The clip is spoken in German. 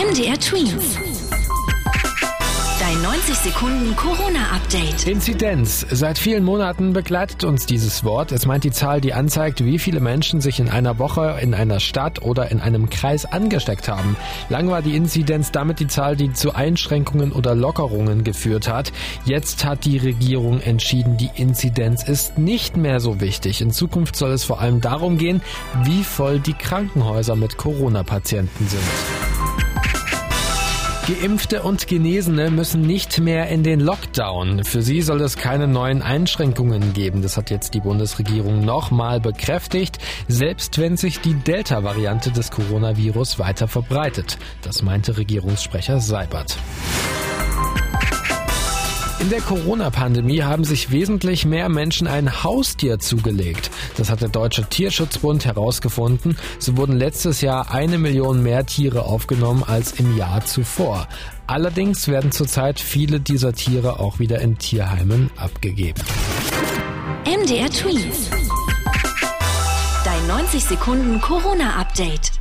MDR Twins. Dein 90 Sekunden Corona-Update. Inzidenz. Seit vielen Monaten begleitet uns dieses Wort. Es meint die Zahl, die anzeigt, wie viele Menschen sich in einer Woche in einer Stadt oder in einem Kreis angesteckt haben. Lang war die Inzidenz damit die Zahl, die zu Einschränkungen oder Lockerungen geführt hat. Jetzt hat die Regierung entschieden, die Inzidenz ist nicht mehr so wichtig. In Zukunft soll es vor allem darum gehen, wie voll die Krankenhäuser mit Corona-Patienten sind. Geimpfte und Genesene müssen nicht mehr in den Lockdown. Für sie soll es keine neuen Einschränkungen geben. Das hat jetzt die Bundesregierung nochmal bekräftigt, selbst wenn sich die Delta-Variante des Coronavirus weiter verbreitet. Das meinte Regierungssprecher Seibert. In der Corona-Pandemie haben sich wesentlich mehr Menschen ein Haustier zugelegt. Das hat der Deutsche Tierschutzbund herausgefunden. So wurden letztes Jahr eine Million mehr Tiere aufgenommen als im Jahr zuvor. Allerdings werden zurzeit viele dieser Tiere auch wieder in Tierheimen abgegeben. MDR Tweets. Dein 90 Sekunden Corona-Update.